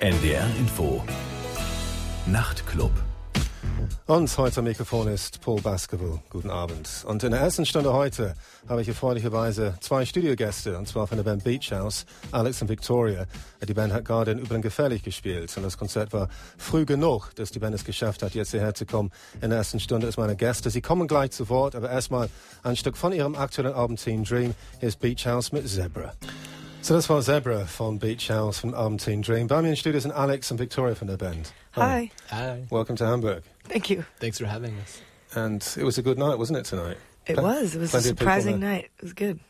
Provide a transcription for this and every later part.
NDR Info. Nachtclub. Und heute am Mikrofon ist Paul Baskerville. Guten Abend. Und in der ersten Stunde heute habe ich erfreulicherweise zwei Studiogäste, und zwar von der Band Beach House, Alex und Victoria. Die Band hat gerade in Üblen gefährlich gespielt und das Konzert war früh genug, dass die Band es geschafft hat, jetzt hierher zu kommen. In der ersten Stunde ist meine Gäste. Sie kommen gleich zu Wort, aber erstmal ein Stück von ihrem aktuellen Album Team Dream. Hier ist Beach House mit Zebra. So that's war Zebra von Beach House from Album Teen Dream. Bei mir in Studio sind Alex and Victoria von der Band. Hi. Hi. Welcome to Hamburg. Thank you. Thanks for having us. And it was a good night, wasn't it, tonight? It Plen- was. It was a plenty of people surprising night. It was good.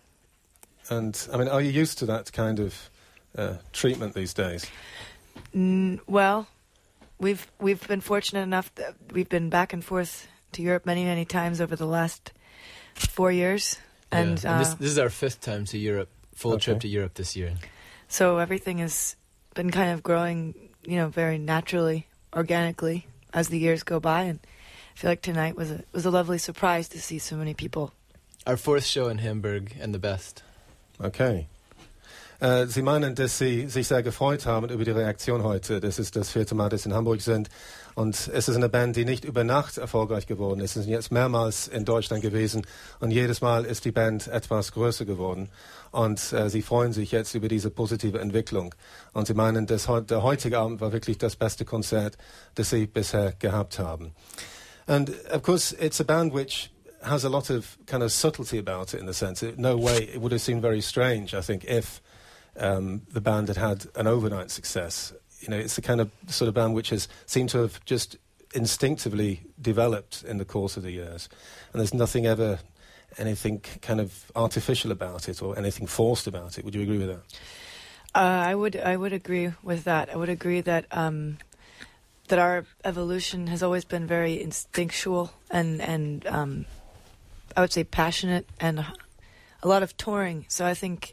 And I mean, are you used to that kind of uh, treatment these days? Mm, well, we've we've been fortunate enough that we've been back and forth to Europe many many times over the last four years, and, Yeah. this, uh, this is our fifth time to Europe, full Okay. trip to Europe this year. so everything has been kind of growing, you know, very naturally, organically as the years go by, and I feel like tonight was a was a lovely surprise to see so many people. Our fourth show in Hamburg and the best. Okay. Äh, Sie meinen, dass Sie sich sehr gefreut haben über die Reaktion heute. Das ist das vierte Mal, dass Sie in Hamburg sind. Und es ist eine Band, die nicht über Nacht erfolgreich geworden ist. Sie sind jetzt mehrmals in Deutschland gewesen. Und jedes Mal ist die Band etwas größer geworden. Und äh, Sie freuen sich jetzt über diese positive Entwicklung. Und Sie meinen, dass der heutige Abend war wirklich das beste Konzert, das Sie bisher gehabt haben. And of course, it's a band which has a lot of kind of subtlety about it in the sense that no way it would have seemed very strange, I think, if um, the band had had an overnight success. You know, it's the kind of sort of band which has seemed to have just instinctively developed in the course of the years. And there's nothing ever, anything kind of artificial about it or anything forced about it. Would you agree with that? Uh, I would I would agree with that. I would agree that um, that our evolution has always been very instinctual and and um, I would say passionate and a lot of touring. So I think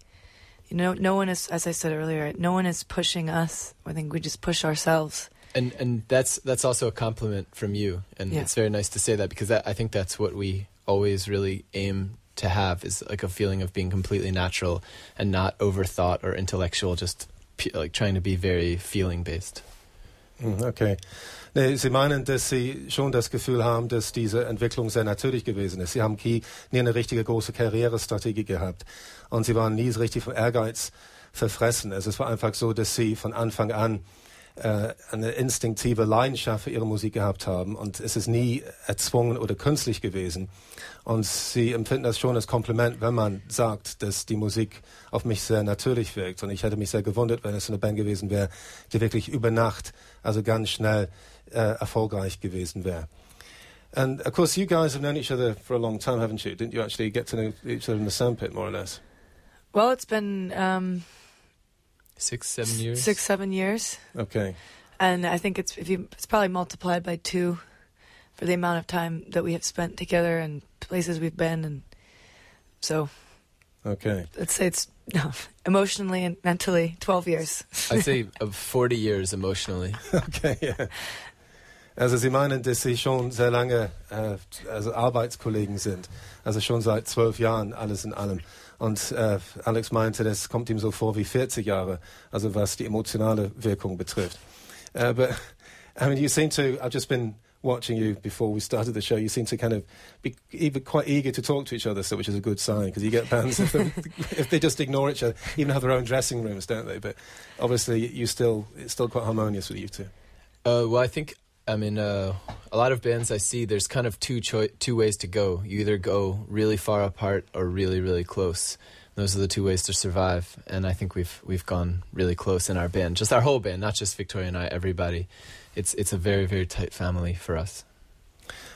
you know no one is as I said earlier, no one is pushing us. I think we just push ourselves. And and that's that's also a compliment from you, and Yeah. it's very nice to say that because that, I think that's what we always really aim to have is like a feeling of being completely natural and not overthought or intellectual, just p- like trying to be very feeling based. Hm, mm, Okay. Nee, Sie meinen, dass Sie schon das Gefühl haben, dass diese Entwicklung sehr natürlich gewesen ist. Sie haben nie, eine richtige große Karrierestrategie gehabt. Und Sie waren nie so richtig vom Ehrgeiz verfressen. Also es war einfach so, dass Sie von Anfang an äh, eine instinktive Leidenschaft für Ihre Musik gehabt haben. Und es ist nie erzwungen oder künstlich gewesen. Und Sie empfinden das schon als Kompliment, wenn man sagt, dass die Musik auf mich sehr natürlich wirkt. Und ich hätte mich sehr gewundert, wenn es eine Band gewesen wäre, die wirklich über Nacht, also ganz schnell äh, erfolgreich gewesen wäre. And of course, you guys have known each other for a long time, haven't you? Didn't you actually get to know each other in the sandpit, more or less? Well, it's been um, Six, seven years. six seven years, Okay. and I think it's if you it's probably multiplied by two for the amount of time that we have spent together and places we've been, and so Okay. let's say it's no, emotionally and mentally 12 years. I'd say of forty years emotionally. Okay, ja. Also Sie meinen, dass Sie schon sehr lange äh, also Arbeitskollegen sind. Also schon seit zwölf Jahren, alles in allem. Und äh, Alex meinte, das kommt ihm so vor wie 40 Jahre, also was die emotionale Wirkung betrifft. Uh, but, I mean, you seem to, I've just been watching you before we started the show, you seem to kind of be even quite eager to talk to each other, so which is a good sign, because you get bands, if, they- if they just ignore each other, even have their own dressing rooms, don't they? But obviously, you still, it's still quite harmonious with you two. Uh, well, I think I mean uh, a lot of bands I see. There's kind of two choi- two ways to go. You either go really far apart or really really close. Those are the two ways to survive, and I think we've we've gone really close in our band. Just our whole band, not just Victoria and I. Everybody, it's it's a very very tight family for us.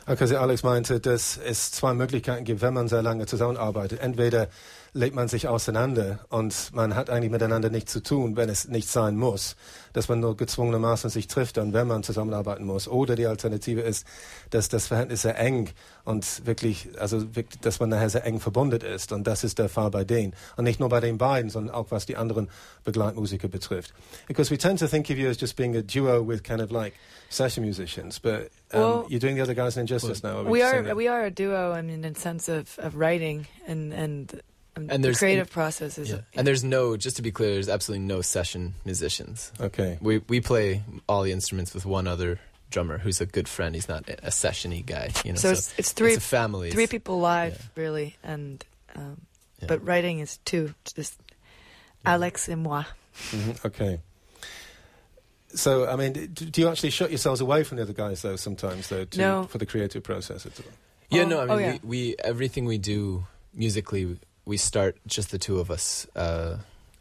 Okay, Alex meinte, dass es zwei Möglichkeiten gibt, wenn man sehr lange zusammenarbeitet. Entweder legt man sich auseinander und man hat eigentlich miteinander nichts zu tun, wenn es nicht sein muss, dass man nur gezwungenermaßen sich trifft, dann wenn man zusammenarbeiten muss. Oder die Alternative ist, dass das Verhältnis sehr eng und wirklich, also wirklich, dass man nachher sehr eng verbunden ist. Und das ist der Fall bei denen. Und nicht nur bei den beiden, sondern auch was die anderen Begleitmusiker betrifft. Because we tend to think of you as just being a duo with kind of like session musicians, but um, Well- you're doing the other guys an injustice now. we saying are we are a duo. I mean, in sense of, of writing and and And, And the there's- creative process is. Yeah. And there's no, just to be clear, there's absolutely no session musicians. Okay. We we play all the instruments with one other drummer who's a good friend. He's not a sessiony guy, you know. so it's, it's three it's a family. three people live yeah. really, and um, yeah. but writing is two. It's just Alex and moi. hmm Okay. So, I mean, do you actually shut yourselves away from the other guys, though, sometimes, though, to, No. for the creative process at all? Yeah, Oh, no, I mean, oh, yeah. we, we everything we do musically, we start just the two of us, uh,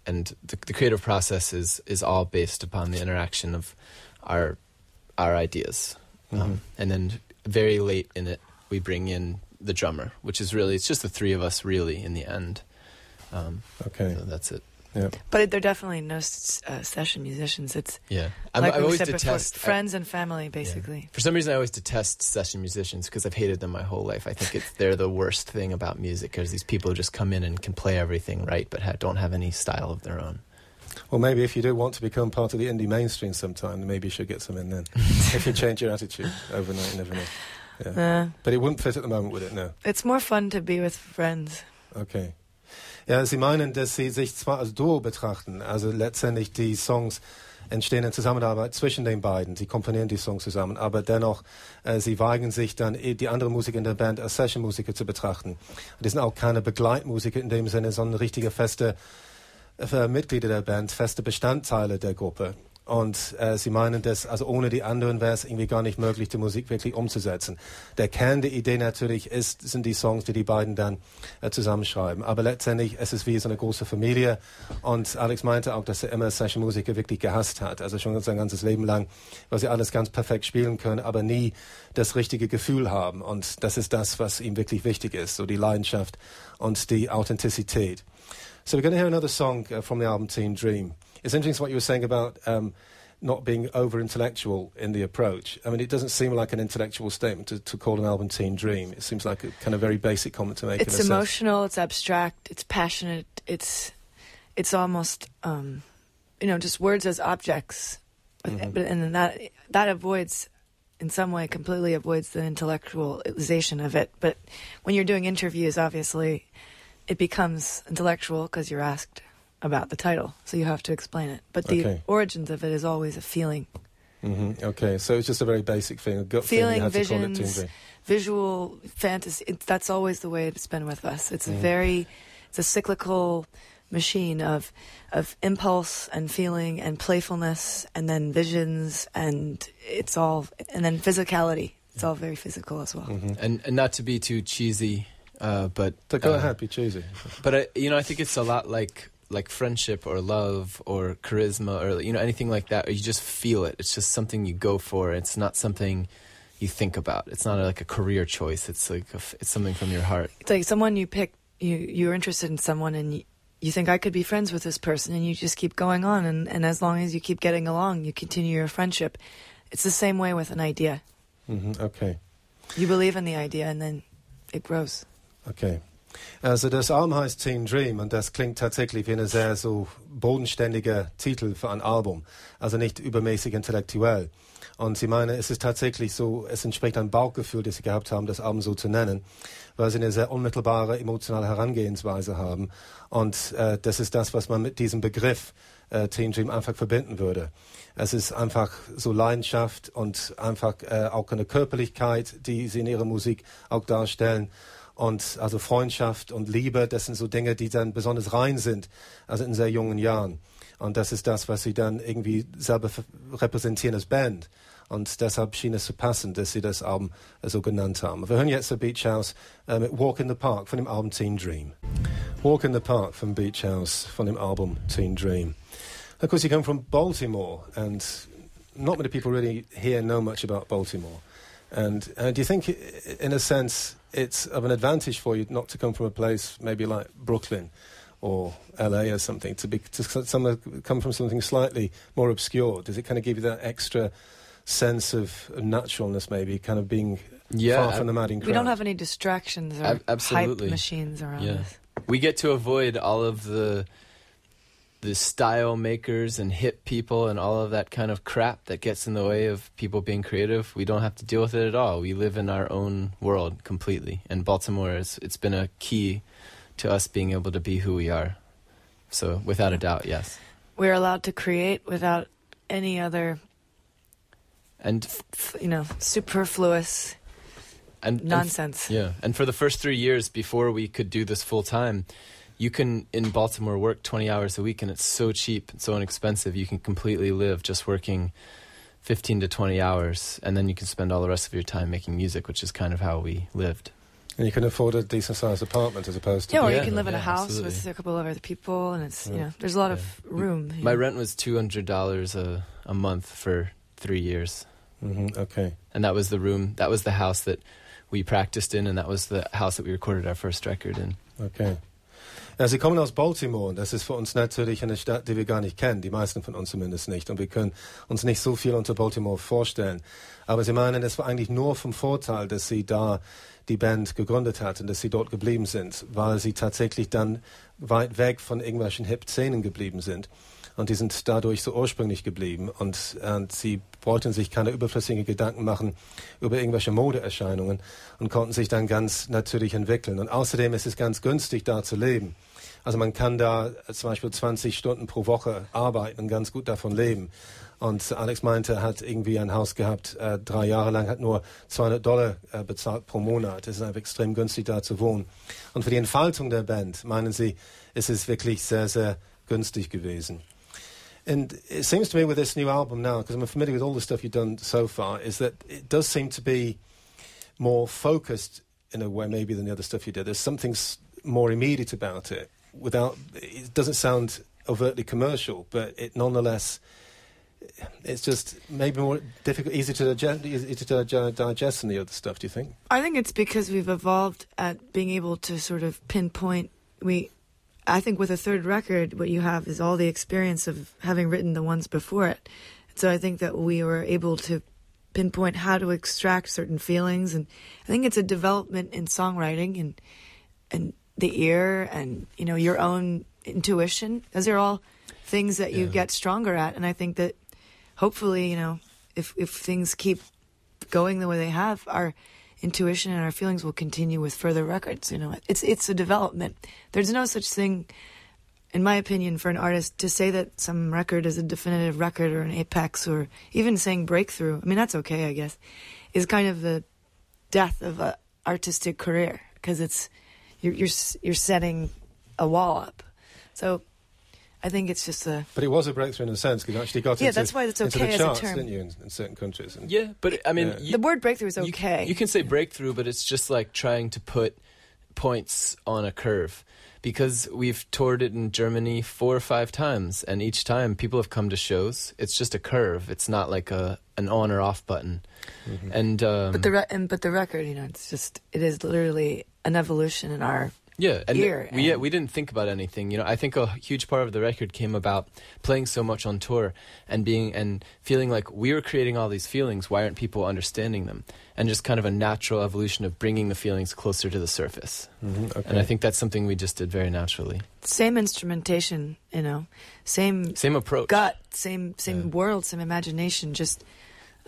and the, the creative process is is all based upon the interaction of our our ideas, Mhm. um, and then very late in it, we bring in the drummer, which is really it's just the three of us really in the end. Um, Okay. so that's it. Yeah. But they're definitely no uh, session musicians. It's Yeah, I'm, like I we always said before, detest friends and family, Yeah. basically. For some reason, I always detest session musicians because I've hated them my whole life. I think it's, they're the worst thing about music because these people just come in and can play everything right, but ha- don't have any style of their own. Well, maybe if you do want to become part of the indie mainstream sometime, maybe you should get some in then. if you change your attitude overnight, you never know. Yeah. Uh, But it wouldn't fit at the moment, would it? No. it's more fun to be with friends. Okay. Ja, Sie meinen, dass Sie sich zwar als Duo betrachten, also letztendlich die Songs entstehen in Zusammenarbeit zwischen den beiden. Sie komponieren die Songs zusammen, aber dennoch, äh, Sie weigern sich dann, eh die andere Musiker in der Band als Session-Musiker zu betrachten. Die sind auch keine Begleitmusiker in dem Sinne, sondern richtige feste äh, Mitglieder der Band, feste Bestandteile der Gruppe. Und äh, sie meinen, dass also ohne die anderen wäre es irgendwie gar nicht möglich, die Musik wirklich umzusetzen. Der Kern der Idee natürlich ist, sind die Songs, die die beiden dann äh, zusammenschreiben. Aber letztendlich es ist wie so eine große Familie. Und Alex meinte auch, dass er immer Session-Musiker wirklich gehasst hat. Also schon sein ganzes Leben lang, weil sie alles ganz perfekt spielen können, aber nie das richtige Gefühl haben. Und das ist das, was ihm wirklich wichtig ist, so die Leidenschaft und die Authentizität. So we're going to hear another song uh, from the album Team Dream. It's interesting what you were saying about um, not being over intellectual in the approach. I mean, it doesn't seem like an intellectual statement to, to call an album Teen Dream. It seems like a kind of very basic comment to make. It's sense. emotional. It's abstract. It's passionate. It's it's almost um, you know just words as objects, Mhm. but and then that that avoids in some way completely avoids the intellectualization of it. But when you're doing interviews, obviously, it becomes intellectual because you're asked about the title, so you have to explain it. But the Okay. origins of it is always a feeling, hmm Okay, so it's just a very basic thing, a gut Feeling, feeling. You had to call it Teen visions, visual fantasy. It, that's always the way it's been with us. It's a Mhm. very, it's a cyclical machine of of impulse and feeling and playfulness and then visions and it's all and then physicality. It's all very physical as well. hmm And, and not to be too cheesy, uh, but So go uh, ahead, be cheesy. But I, you know, I think it's a lot like like friendship or love or charisma or you know anything like that. Or you just feel it. It's just something you go for. It's not something you think about. It's not like a career choice. It's like a f it's something from your heart. It's like someone you pick. You you're interested in someone and you, you think I could be friends with this person and you just keep going on and and as long as you keep getting along, you continue your friendship. It's the same way with an idea. mm-hmm. Okay. You believe in the idea and then it grows. Okay. Also das Album heißt Teen Dream und das klingt tatsächlich wie ein sehr so bodenständiger Titel für ein Album, also nicht übermäßig intellektuell. Und sie meinen, es ist tatsächlich so, es entspricht einem Bauchgefühl, das sie gehabt haben, das Album so zu nennen, weil sie eine sehr unmittelbare emotionale Herangehensweise haben. Und äh, das ist das, was man mit diesem Begriff äh, Teen Dream einfach verbinden würde. Es ist einfach so Leidenschaft und einfach äh, auch eine Körperlichkeit, die sie in ihrer Musik auch darstellen. Und also Freundschaft und Liebe, das sind so Dinge, die dann besonders rein sind, also in sehr jungen Jahren. Und das ist das, was sie dann irgendwie selber repräsentieren als Band. Und deshalb schien es zu passen, dass sie das Album äh, so genannt haben. Wir hören jetzt The Beach House äh, mit Walk in the Park von dem Album Teen Dream. Walk in the Park from Beach House von dem Album Teen Dream. Of course, you come from Baltimore, and not many people really here know much about Baltimore. And uh, do you think, in a sense, it's of an advantage for you not to come from a place maybe like Brooklyn or LA or something, to, be, to some, come from something slightly more obscure? Does it kind of give you that extra sense of naturalness, maybe, kind of being Yeah, far from the madding crowd? We don't have any distractions or Ab- absolutely. hype machines around Yeah. us. we get to avoid all of the the style makers and hip people and all of that kind of crap that gets in the way of people being creative. We don't have to deal with it at all. We live in our own world completely. And Baltimore is it's been a key to us being able to be who we are. So without a doubt, yes. We're allowed to create without any other, And f- you know, superfluous and, and nonsense. Yeah, and for the first three years before we could do this full time, you can in Baltimore work 20 hours a week, and it's so cheap and so inexpensive. You can completely live just working 15 to 20 hours, and then you can spend all the rest of your time making music, which is kind of how we lived. And you can afford a decent sized apartment as opposed to. Yeah, or you can live in a yeah, house absolutely. with a couple of other people, and it's you Yeah. know, there's a lot of room. you My rent was $200 a a month for three years, hmm okay. and that was the room. That was the house that we practiced in, and that was the house that we recorded our first record in. Okay. Ja, Sie kommen aus Baltimore das ist für uns natürlich eine Stadt, die wir gar nicht kennen, die meisten von uns zumindest nicht. Und wir können uns nicht so viel unter Baltimore vorstellen. Aber Sie meinen, es war eigentlich nur vom Vorteil, dass Sie da die Band gegründet hatten, dass Sie dort geblieben sind, weil Sie tatsächlich dann weit weg von irgendwelchen Hip-Szenen geblieben sind. Und die sind dadurch so ursprünglich geblieben. Und, und sie wollten sich keine überflüssigen Gedanken machen über irgendwelche Modeerscheinungen und konnten sich dann ganz natürlich entwickeln. Und außerdem ist es ganz günstig, da zu leben. Also man kann da zum Beispiel 20 Stunden pro Woche arbeiten und ganz gut davon leben. Und Alex meinte, er hat irgendwie ein Haus gehabt, äh, drei Jahre lang, hat nur 200 Dollar äh, bezahlt pro Monat. Es ist einfach extrem günstig, da zu wohnen. Und für die Entfaltung der Band, meinen Sie, ist es wirklich sehr, sehr günstig gewesen. And it seems to me with this new album now, because I'm familiar with all the stuff you've done so far, is that it does seem to be more focused in a way maybe than the other stuff you did. There's something more immediate about it. Without it doesn't sound overtly commercial, but it nonetheless it's just maybe more difficult, easy to digest, to digest than the other stuff. Do you think? I think it's because we've evolved at being able to sort of pinpoint. We, I think, with a third record, what you have is all the experience of having written the ones before it. So I think that we were able to pinpoint how to extract certain feelings, and I think it's a development in songwriting and and the ear and you know your own intuition. Those are all things that you Yeah. get stronger at, and I think that hopefully, you know, if if things keep going the way they have, our intuition and our feelings will continue with further records. You know, it's it's a development. There's no such thing, in my opinion, for an artist to say that some record is a definitive record or an apex or even saying breakthrough. I mean, that's okay, I guess. Is kind of the death of a artistic career because it's you're you're you're setting a wall up. So. I think it's just a But it was a breakthrough in a sense because you actually got Yeah, into, that's why it's okay the as a charts, term. didn't you, in, in certain countries? And Yeah, but I mean, Yeah. you- the word breakthrough is you- okay. You, can say breakthrough, but it's just like trying to put points on a curve. Because we've toured it in Germany four or five times, and each time people have come to shows. It's just a curve. It's not like a an on or off button. Mm-hmm. And um, But the re- and but the record, you know, it's just it is literally an evolution in our yeah, and ear we yeah, and- we didn't think about anything. You know, I think a huge part of the record came about playing so much on tour and being and feeling like we were creating all these feelings. Why aren't people understanding them? And just kind of a natural evolution of bringing the feelings closer to the surface. Mhm, okay. And I think that's something we just did very naturally. same instrumentation, you know, same Same approach. gut, same same Yeah. world, same imagination. Just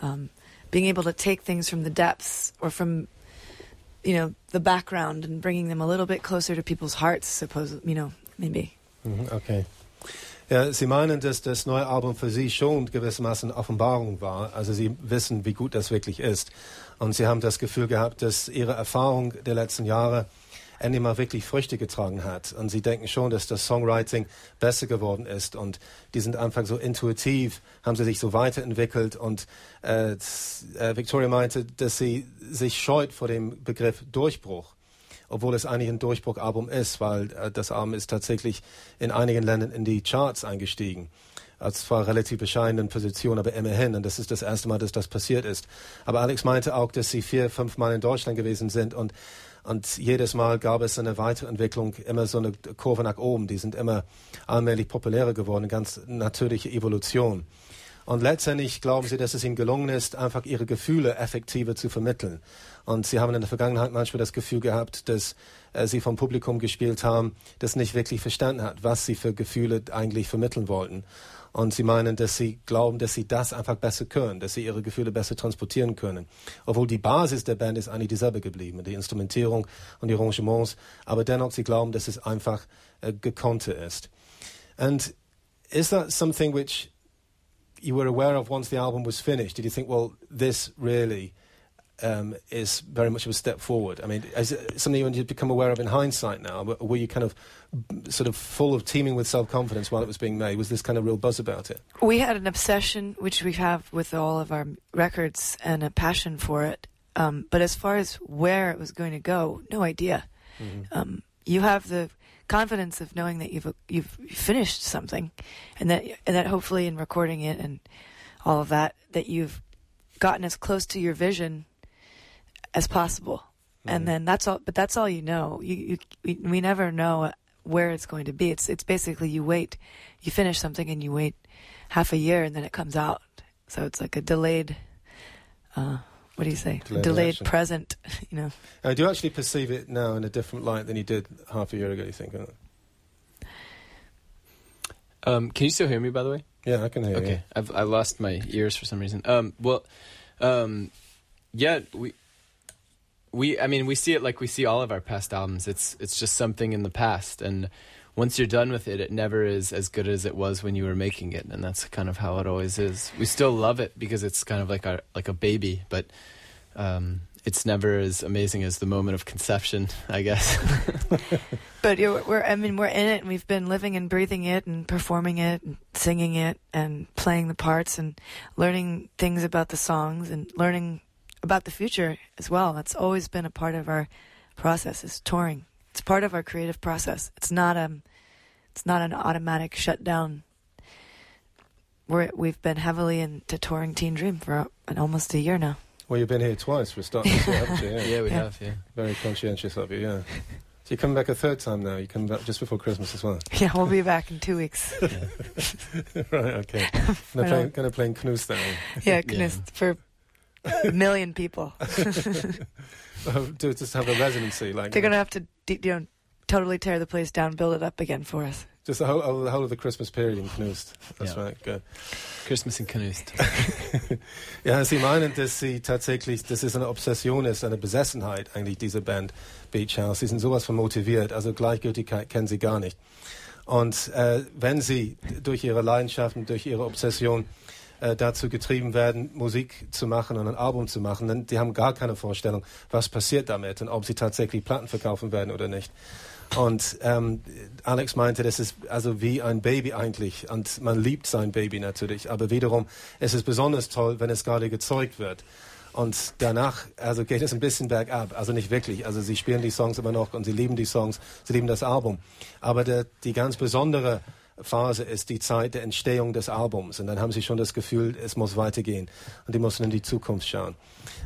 um, being able to take things from the depths or from you know the background and bringing them a little bit closer to people's hearts. Suppose you know maybe. Mhm, Okay. Ja, Sie meinen, dass das neue Album für Sie schon gewissermaßen Offenbarung war. Also Sie wissen, wie gut das wirklich ist. Und Sie haben das Gefühl gehabt, dass Ihre Erfahrung der letzten Jahre endlich mal wirklich Früchte getragen hat. Und Sie denken schon, dass das Songwriting besser geworden ist. Und die sind einfach so intuitiv, haben sie sich so weiterentwickelt. Und äh, äh, Victoria meinte, dass sie sich scheut vor dem Begriff Durchbruch obwohl es eigentlich ein Durchbruchalbum ist, weil äh, das Album ist tatsächlich in einigen Ländern in die Charts eingestiegen. Als zwar relativ bescheidenen Position, aber immerhin. Und das ist das erste Mal, dass das passiert ist. Aber Alex meinte auch, dass sie vier, fünf Mal in Deutschland gewesen sind und und jedes Mal gab es eine Weiterentwicklung, immer so eine Kurve nach oben. Die sind immer allmählich populärer geworden, ganz natürliche Evolution. Und letztendlich glauben sie, dass es ihnen gelungen ist, einfach ihre Gefühle effektiver zu vermitteln. Und sie haben in der Vergangenheit manchmal das Gefühl gehabt, dass äh, sie vom Publikum gespielt haben, das nicht wirklich verstanden hat, was sie für Gefühle eigentlich vermitteln wollten. Und sie meinen, dass sie glauben, dass sie das einfach besser können, dass sie ihre Gefühle besser transportieren können. Obwohl die Basis der Band ist eigentlich dieselbe geblieben, die Instrumentierung und die Arrangements. Aber dennoch, sie glauben, dass es einfach äh, gekonnter ist. And is that something which you were aware of once the album was finished? Did you think, well, this really um, is very much of a step forward? I mean, is it something you become aware of in hindsight now? Were you kind of sort of full of teeming with self confidence while it was being made? Was this kind of real buzz about it? We had an obsession, which we have with all of our records, and a passion for it. Um, but as far as where it was going to go, no idea. Mm-hmm. Um, you have the confidence of knowing that you've you've finished something, and that and that hopefully in recording it and all of that that you've gotten as close to your vision as possible. Mm-hmm. And then that's all. But that's all you know. You, you we, we never know where it's going to be. It's it's basically you wait, you finish something and you wait half a year and then it comes out. So it's like a delayed. Uh, what do you say? Delayed, delayed present. You know. Uh, do you actually perceive it now in a different light than you did half a year ago? You think? Um, can you still hear me? By the way. Yeah, I can hear okay. you. Okay, I've I lost my ears for some reason. Um, well, um, yeah, we we I mean we see it like we see all of our past albums. It's it's just something in the past and once you're done with it, it never is as good as it was when you were making it, and that's kind of how it always is. We still love it because it's kind of like our like a baby, but um, it's never as amazing as the moment of conception, I guess. but we're I mean we're in it, and we've been living and breathing it, and performing it, and singing it, and playing the parts, and learning things about the songs, and learning about the future as well. That's always been a part of our process is touring. It's part of our creative process. It's not um it's not an automatic shutdown. We're, we've been heavily into touring Teen Dream for an, almost a year now. Well, you've been here twice for starting, haven't you? Yeah, yeah we yeah. have. Yeah, very conscientious of you. Yeah. So you come back a third time now. You come back just before Christmas as well. Yeah, we'll be back in two weeks. right. Okay. Gonna play, gonna play in Knust then. Yeah, Knust yeah. for a million people. to just have a residency, like they're going to have to, you know, totally tear the place down, build it up again for us. Just the whole, the whole of the Christmas period in Knust. That's ja. right, good. Christmas in Knust. ja, Sie meinen, dass Sie tatsächlich, dass es eine Obsession ist, eine Besessenheit eigentlich, diese Band Beach House. Sie sind sowas von motiviert, also Gleichgültigkeit kennen Sie gar nicht. Und äh, wenn Sie durch Ihre Leidenschaften, durch Ihre Obsession äh, dazu getrieben werden, Musik zu machen und ein Album zu machen, denn die haben gar keine Vorstellung, was passiert damit und ob sie tatsächlich Platten verkaufen werden oder nicht. Und ähm, Alex meinte, das ist also wie ein Baby eigentlich und man liebt sein Baby natürlich, aber wiederum es ist besonders toll, wenn es gerade gezeugt wird. Und danach, also geht es ein bisschen bergab. Also nicht wirklich. Also sie spielen die Songs immer noch und sie lieben die Songs, sie lieben das Album. Aber der, die ganz besondere Phase ist die Zeit der Entstehung des Albums. Und dann haben sie schon das Gefühl, es muss weitergehen. Und die müssen in die Zukunft schauen.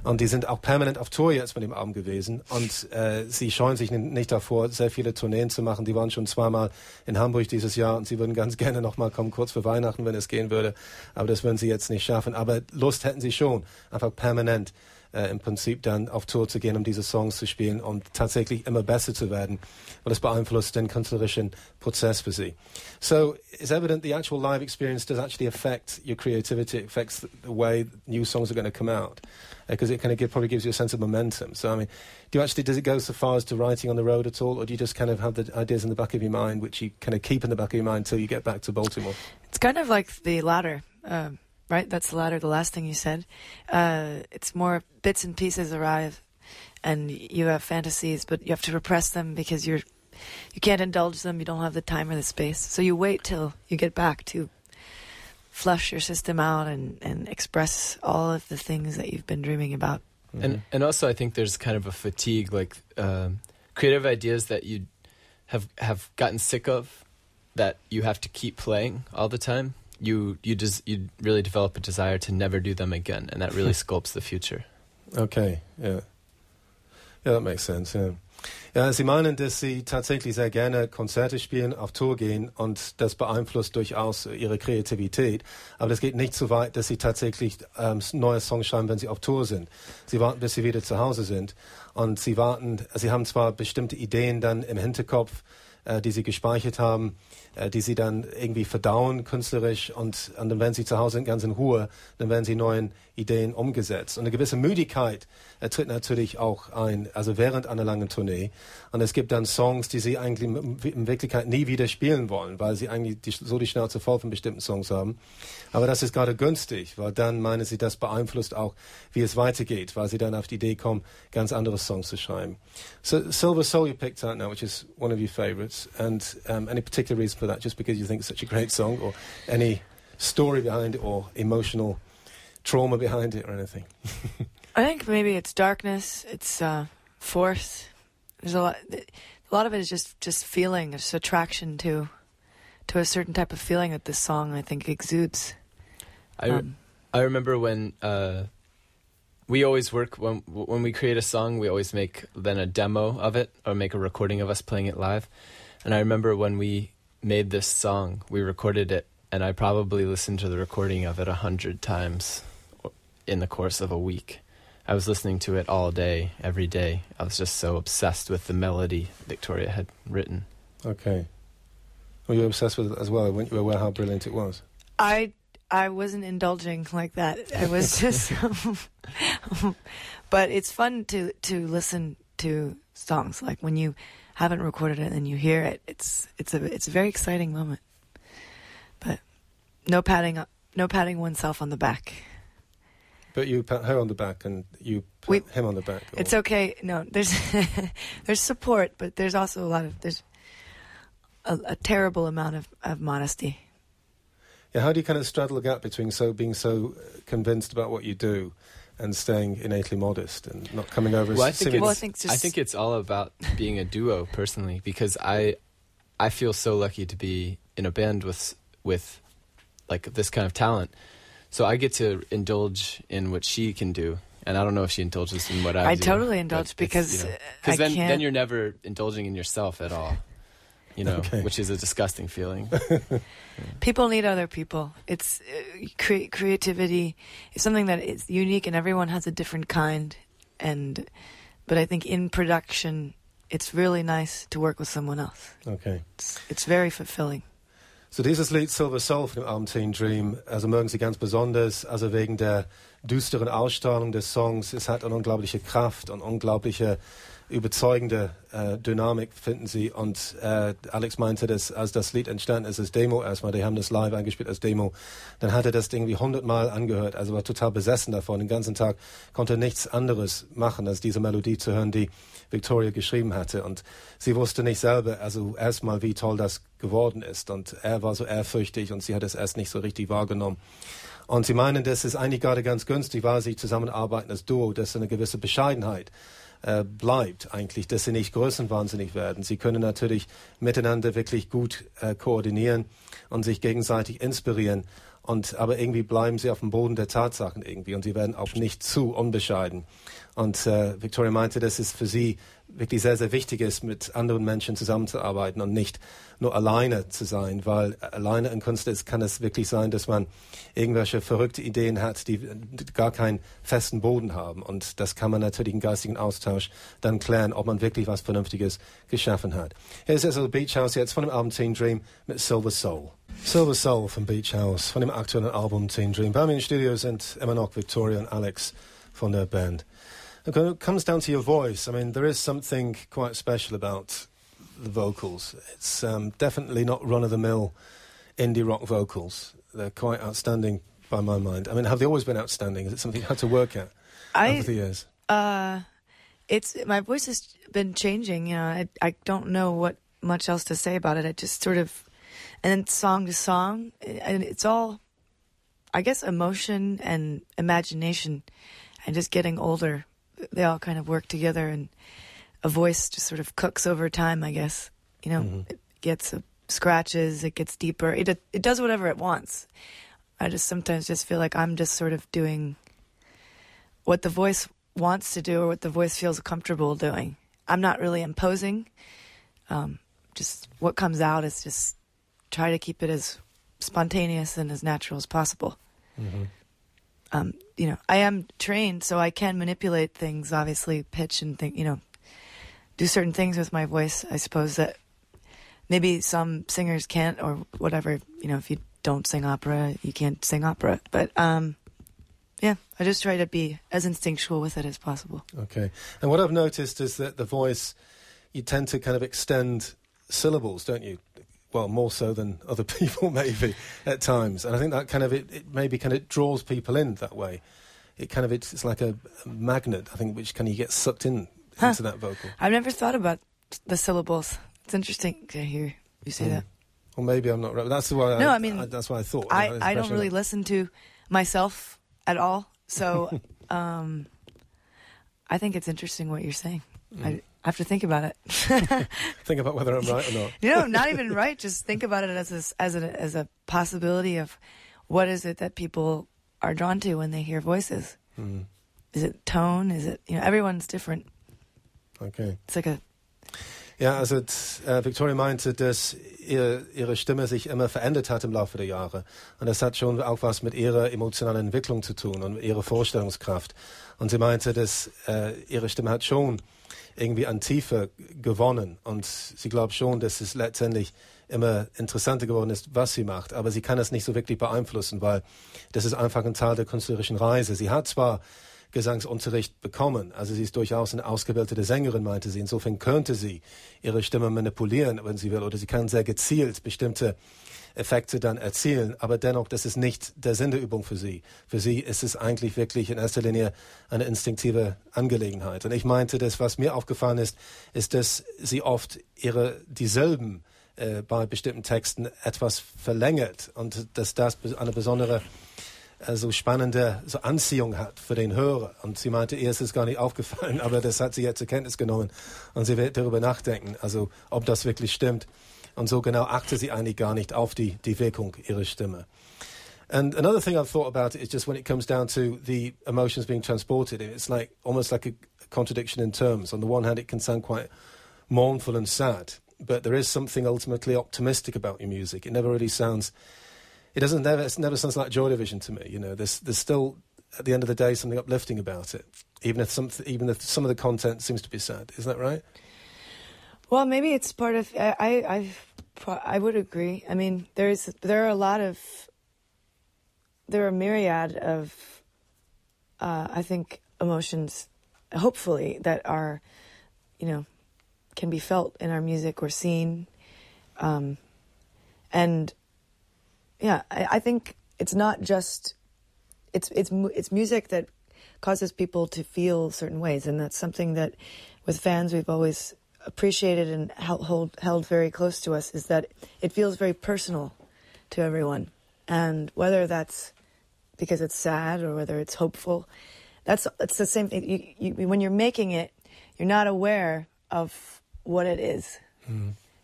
Und die sind auch permanent auf Tour jetzt mit dem Album gewesen. Und äh, sie scheuen sich nicht davor, sehr viele Tourneen zu machen. Die waren schon zweimal in Hamburg dieses Jahr und sie würden ganz gerne nochmal kommen, kurz vor Weihnachten, wenn es gehen würde. Aber das würden sie jetzt nicht schaffen. Aber Lust hätten sie schon, einfach permanent äh, im Prinzip dann auf Tour zu gehen, um diese Songs zu spielen und tatsächlich immer besser zu werden. Und das beeinflusst den künstlerischen Prozess für sie. So it's evident the actual live experience does actually affect your creativity, it affects the way new songs are going to come out. Because uh, it kind of give, probably gives you a sense of momentum. So, I mean, do you actually, does it go so far as to writing on the road at all, or do you just kind of have the ideas in the back of your mind, which you kind of keep in the back of your mind until you get back to Baltimore? It's kind of like the latter. Um, right? That's the latter, the last thing you said. Uh, it's more bits and pieces arrive, and you have fantasies, but you have to repress them because you're you can't indulge them. You don't have the time or the space, so you wait till you get back to flush your system out and and express all of the things that you've been dreaming about. Mm-hmm. And and also, I think there's kind of a fatigue, like um, creative ideas that you have have gotten sick of, that you have to keep playing all the time you you just you really develop a desire to never do them again, and that really sculpts the future. Okay, yeah, yeah, that makes sense. Yeah. Ja, Sie meinen, dass Sie tatsächlich sehr gerne Konzerte spielen, auf Tour gehen und das beeinflusst durchaus Ihre Kreativität. Aber das geht nicht so weit, dass Sie tatsächlich ähm, neue Songs schreiben, wenn Sie auf Tour sind. Sie warten, bis Sie wieder zu Hause sind und Sie warten, Sie haben zwar bestimmte Ideen dann im Hinterkopf, äh, die Sie gespeichert haben, äh, die Sie dann irgendwie verdauen künstlerisch und, und dann werden Sie zu Hause ganz in Ruhe, dann werden Sie neuen Ideen umgesetzt. Und eine gewisse Müdigkeit äh, tritt natürlich auch ein, also während einer langen Tournee. Und es gibt dann Songs, die Sie eigentlich in Wirklichkeit nie wieder spielen wollen, weil Sie eigentlich die, so die Schnauze voll von bestimmten Songs haben. Aber das ist gerade günstig, weil dann meinen Sie, das beeinflusst auch, wie es weitergeht, weil Sie dann auf die Idee kommen, ganz andere Songs zu schreiben. So Silver Soul you picked out now, which is one of your favorites. And um, any particular reason for that? Just because you think it's such a great song or any story behind it or emotional trauma behind it or anything? I think maybe it's darkness, it's uh, force. There's a lot. A lot of it is just just feeling, just attraction to to a certain type of feeling that this song I think exudes. I um, I remember when uh, we always work when when we create a song, we always make then a demo of it or make a recording of us playing it live. And I remember when we made this song, we recorded it, and I probably listened to the recording of it a hundred times in the course of a week. I was listening to it all day, every day. I was just so obsessed with the melody Victoria had written. Okay. Were you obsessed with it as well? Weren't you aware how brilliant it was? I I wasn't indulging like that. I was just, but it's fun to to listen to songs like when you haven't recorded it and you hear it. It's it's a it's a very exciting moment. But no patting no patting oneself on the back. But you pat her on the back and you pat we, him on the back. Or? It's okay. No, there's there's support, but there's also a lot of there's a, a, terrible amount of, of modesty. Yeah, how do you kind of straddle the gap between so being so uh, convinced about what you do and staying innately modest and not coming over well, as I think, well, I think, I think it's all about being a duo personally because I I feel so lucky to be in a band with with like this kind of talent so I get to indulge in what she can do, and I don't know if she indulges in what I, I do. totally indulge because you know, uh, then can't. then you're never indulging in yourself at all. You know, okay. which is a disgusting feeling. People need other people. It's uh, cre- creativity is something that is unique, and everyone has a different kind. And but I think in production, it's really nice to work with someone else. Okay, it's, it's very fulfilling. So dieses Lied Silver Soul von dem Album Teen Dream, also mögen Sie ganz besonders, also wegen der düsteren Ausstrahlung des Songs. Es hat eine unglaubliche Kraft und unglaubliche überzeugende äh, Dynamik, finden Sie. Und äh, Alex meinte, dass als das Lied entstanden ist, als Demo erstmal, die haben das live eingespielt als Demo, dann hat er das irgendwie hundertmal angehört, also war total besessen davon. Den ganzen Tag konnte nichts anderes machen, als diese Melodie zu hören, die Victoria geschrieben hatte. Und sie wusste nicht selber, also erstmal, wie toll das geworden ist. Und er war so ehrfürchtig und sie hat es erst nicht so richtig wahrgenommen. Und sie meinen, dass es eigentlich gerade ganz günstig war, sie zusammenarbeiten als Duo, dass eine gewisse Bescheidenheit äh, bleibt eigentlich, dass sie nicht größenwahnsinnig werden. Sie können natürlich miteinander wirklich gut äh, koordinieren und sich gegenseitig inspirieren. Und, aber irgendwie bleiben sie auf dem Boden der Tatsachen irgendwie und sie werden auch nicht zu unbescheiden. Und äh, Victoria meinte, dass es für sie wirklich sehr, sehr wichtig ist, mit anderen Menschen zusammenzuarbeiten und nicht nur alleine zu sein, weil alleine in Kunst ist, kann es wirklich sein, dass man irgendwelche verrückte Ideen hat, die gar keinen festen Boden haben. Und das kann man natürlich im geistigen Austausch dann klären, ob man wirklich was Vernünftiges geschaffen hat. Hier ist also Beach House jetzt von dem Album Teen Dream mit Silver Soul. Silver Soul from Beach House, von dem aktuellen Album Teen Dream. Bei mir im Studio sind immer noch Victoria and Alex von der Band. When it comes down to your voice, I mean, there is something quite special about the vocals. It's um, definitely not run of the mill indie rock vocals. They're quite outstanding by my mind. I mean, have they always been outstanding? Is it something you had to work at I, over the years? Uh, it's my voice has been changing. You know, I I don't know what much else to say about it. I just sort of, and then song to song, and it's all, I guess, emotion and imagination, and just getting older they all kind of work together, and a voice just sort of cooks over time. I guess you know, mm-hmm. it gets uh, scratches, it gets deeper. It it does whatever it wants. I just sometimes just feel like I'm just sort of doing what the voice wants to do or what the voice feels comfortable doing. I'm not really imposing. Um, just what comes out is just try to keep it as spontaneous and as natural as possible. Mm-hmm. Um, you know, I am trained, so I can manipulate things. Obviously, pitch and think. You know, do certain things with my voice. I suppose that maybe some singers can't, or whatever. You know, if you don't sing opera, you can't sing opera. But um, yeah, I just try to be as instinctual with it as possible. Okay. And what I've noticed is that the voice, you tend to kind of extend syllables, don't you? Well, more so than other people, maybe at times. And I think that kind of it, it maybe kind of draws people in that way. It kind of it's, it's like a, magnet, I think, which kind of gets sucked in Huh. into that vocal. I've never thought about the syllables. It's interesting to hear you say Mm. that. Well, maybe I'm not right. That's why. No, I, I mean, that's why I thought. I, I don't really listen to myself at all. So um, I think it's interesting what you're saying. Mm. I, I have to think about it. think about whether I'm right or not. you know, not even right. Just think about it as a, as a as a possibility of what is it that people are drawn to when they hear voices. Mm. Is it tone? Is it you know everyone's different. Okay. It's like a Ja, also äh, Victoria meinte, dass ihr, ihre Stimme sich immer verändert hat im Laufe der Jahre. Und das hat schon auch was mit ihrer emotionalen Entwicklung zu tun und ihrer Vorstellungskraft. Und sie meinte, dass äh, ihre Stimme hat schon irgendwie an Tiefe gewonnen. Und sie glaubt schon, dass es letztendlich immer interessanter geworden ist, was sie macht. Aber sie kann es nicht so wirklich beeinflussen, weil das ist einfach ein Teil der künstlerischen Reise. Sie hat zwar Gesangsunterricht bekommen. Also sie ist durchaus eine ausgebildete Sängerin, meinte sie. Insofern könnte sie ihre Stimme manipulieren, wenn sie will, oder sie kann sehr gezielt bestimmte Effekte dann erzielen. Aber dennoch, das ist nicht der Sinn der Übung für sie. Für sie ist es eigentlich wirklich in erster Linie eine instinktive Angelegenheit. Und ich meinte, das, was mir aufgefallen ist, ist, dass sie oft ihre dieselben äh, bei bestimmten Texten etwas verlängert und dass das eine besondere äh, so spannende so Anziehung hat für den Hörer. Und sie meinte, ihr ist es gar nicht aufgefallen, aber das hat sie jetzt zur Kenntnis genommen und sie wird darüber nachdenken, also ob das wirklich stimmt. Und so genau achte sie eigentlich gar nicht auf die, die Wirkung ihrer Stimme. And another thing I've thought about is just when it comes down to the emotions being transported, it's like almost like a contradiction in terms. On the one hand, it can sound quite mournful and sad, but there is something ultimately optimistic about your music. It never really sounds it doesn't never it never sounds like Joy Division to me. You know, there's there's still at the end of the day something uplifting about it, even if some even if some of the content seems to be sad. Is that right? Well, maybe it's part of. I I I, pro- I would agree. I mean, there's there are a lot of there are a myriad of uh, I think emotions, hopefully that are, you know, can be felt in our music or seen, um, and yeah, I, I think it's not just it's it's it's music that causes people to feel certain ways, and that's something that with fans we've always appreciated and held hold, held very close to us is that it feels very personal to everyone, and whether that's because it's sad or whether it's hopeful, that's it's the same thing. You, you, when you're making it, you're not aware of what it is.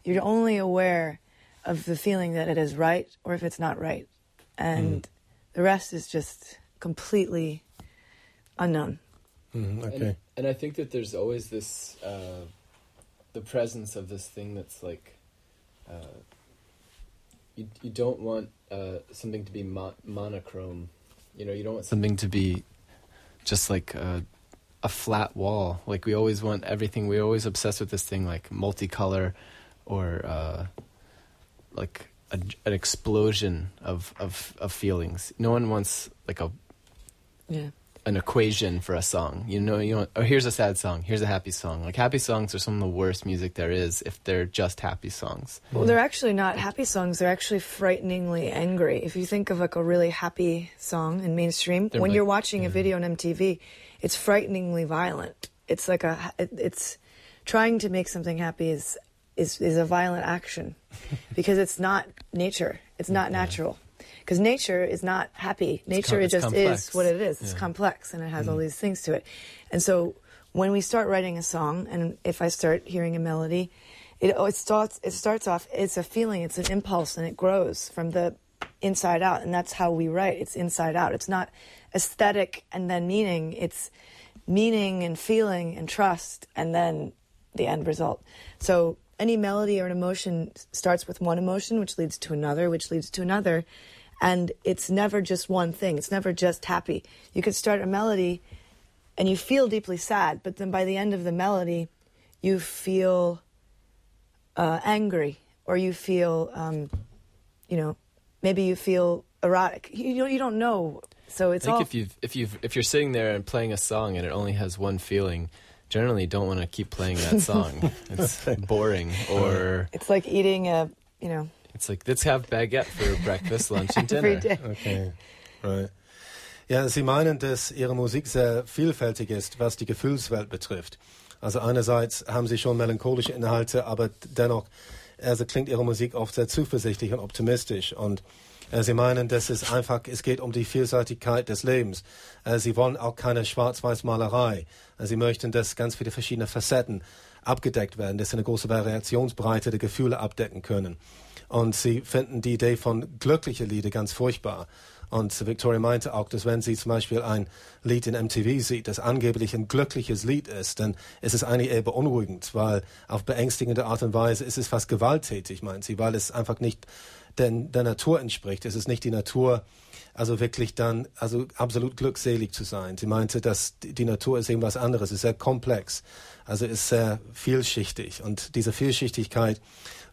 You're only aware of the feeling that it is right or if it's not right, and the rest is just completely unknown. Mm, okay. And, and I think that there's always this, uh, the presence of this thing that's like, uh, you you don't want uh, something to be mo- monochrome, you know. You don't want something to be just like a, a flat wall. Like we always want everything. We always obsessed with this thing like multicolor, or uh, like a, an explosion of, of of feelings. No one wants like a Yeah. An equation for a song. You know, you know, oh, here's a sad song, here's a happy song. Like happy songs are some of the worst music there is if they're just happy songs. Well, they're actually not happy songs. They're actually frighteningly angry. If you think of like a really happy song in mainstream, They're when like- you're watching a mm. video on MTV, it's frighteningly violent. It's like a, it, it's trying to make something happy is is is a violent action because it's not nature. It's not natural. Because nature is not happy. Nature com- it just complex. is what it is. It's complex and it has all these things to it. And so when we start writing a song, and if I start hearing a melody, it, oh, it starts it starts off it's a feeling it's an impulse and it grows from the inside out and that's how we write it's inside out it's not aesthetic and then meaning it's meaning and feeling and trust and then the end result. So any melody or an emotion starts with one emotion, which leads to another, which leads to another, and it's never just one thing. It's never just happy. You could start a melody, and you feel deeply sad, but then by the end of the melody, you feel uh, angry, or you feel, um, you know, maybe you feel erotic. You don't, you don't know. So it's I think all if you if you if you're sitting there and playing a song and it only has one feeling, generally don't want to keep playing that song. it's boring or it's like eating a you know it's like let's have baguette for breakfast, lunch and dinner. every day. Okay, right. Ja, Sie meinen, dass Ihre Musik sehr vielfältig ist, was die Gefühlswelt betrifft. Also einerseits haben Sie schon melancholische Inhalte, aber dennoch also klingt Ihre Musik oft sehr zuversichtlich und optimistisch. Und äh, Sie meinen, dass es einfach, es geht um die Vielseitigkeit des Lebens. Äh, Sie wollen auch keine Schwarz-Weiß-Malerei. Äh, Sie möchten, dass ganz viele verschiedene Facetten abgedeckt werden, dass Sie eine große Variationsbreite der Gefühle abdecken können. Und Sie finden die Idee von glückliche Lieder ganz furchtbar. Und Victoria meinte auch, dass wenn sie zum Beispiel ein Lied in MTV sieht, das angeblich ein glückliches Lied ist, dann ist es eigentlich eher beunruhigend, weil auf beängstigende Art und Weise ist es fast gewalttätig, meint sie, weil es einfach nicht den, der Natur entspricht. Es ist nicht die Natur, also wirklich dann, also absolut glückselig zu sein. Sie meinte, dass die Natur ist irgendwas anderes, es ist sehr komplex, also ist sehr vielschichtig. Und diese Vielschichtigkeit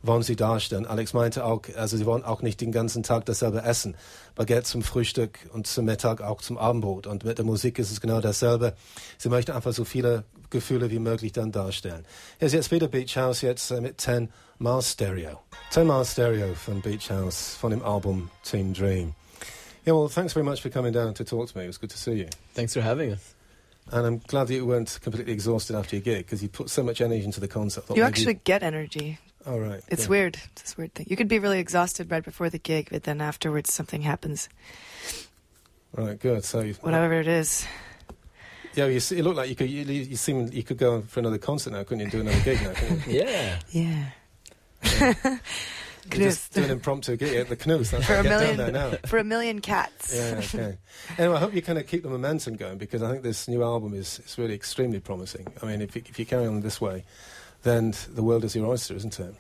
wollen sie darstellen. Alex meinte auch, also sie wollen auch nicht den ganzen Tag dasselbe essen. Baguette zum Frühstück und zum Mittag auch zum Abendbrot. Und mit der Musik ist es genau dasselbe. Sie möchte einfach so viele Gefühle wie möglich dann darstellen. Hier ist jetzt wieder Beach House, jetzt äh, mit 10 Miles Stereo. 10 Miles Stereo von Beach House, von dem Album Team Dream. Yeah, well, thanks very much for coming down to talk to me. It was good to see you. Thanks for having us. And I'm glad that you weren't completely exhausted after your gig because you put so much energy into the concert. You actually get energy. Oh, right. It's yeah. weird. It's this weird thing. You could be really exhausted right before the gig, but then afterwards something happens. Right, good. So, you, Whatever it is. yeah, you, see, you look like you could. You, you seem you could go for another concert now, couldn't you? Do another gig now. Couldn't you? Yeah. Yeah. You just do an impromptu gig at the Canoes. That's For a get down million there now. for a million cats. Yeah, okay. Anyway, I hope you kind of keep the momentum going because I think this new album is, is really extremely promising. I mean, if you, if you carry on this way, then the world is your oyster, isn't it?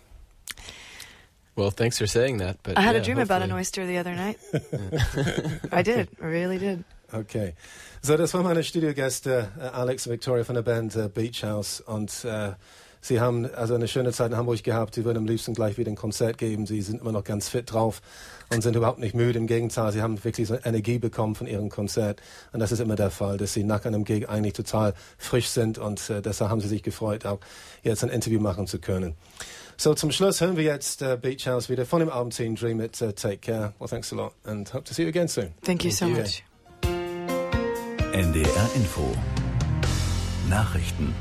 Well, thanks for saying that. But I had yeah, a dream about an oyster the other night. I did. I really did. Okay. So, das waren meine Studiogäste, äh, uh, Alex und Victoria von der Band äh, Beach House. Und äh, sie haben also eine schöne Zeit in Hamburg gehabt. Sie würden am liebsten gleich wieder ein Konzert geben. Sie sind immer noch ganz fit drauf und sind überhaupt nicht müde. Im Gegenteil, sie haben wirklich so Energie bekommen von ihrem Konzert. Und das ist immer der Fall, dass sie nach einem Gig eigentlich total frisch sind. Und äh, deshalb haben sie sich gefreut, auch jetzt ein Interview machen zu können. So, zum Schluss hören wir jetzt äh, Beach House wieder von dem Album Team Dream It. Uh, take care. Well, thanks a lot and hope to see you again soon. Thank you so much. NDR Info Nachrichten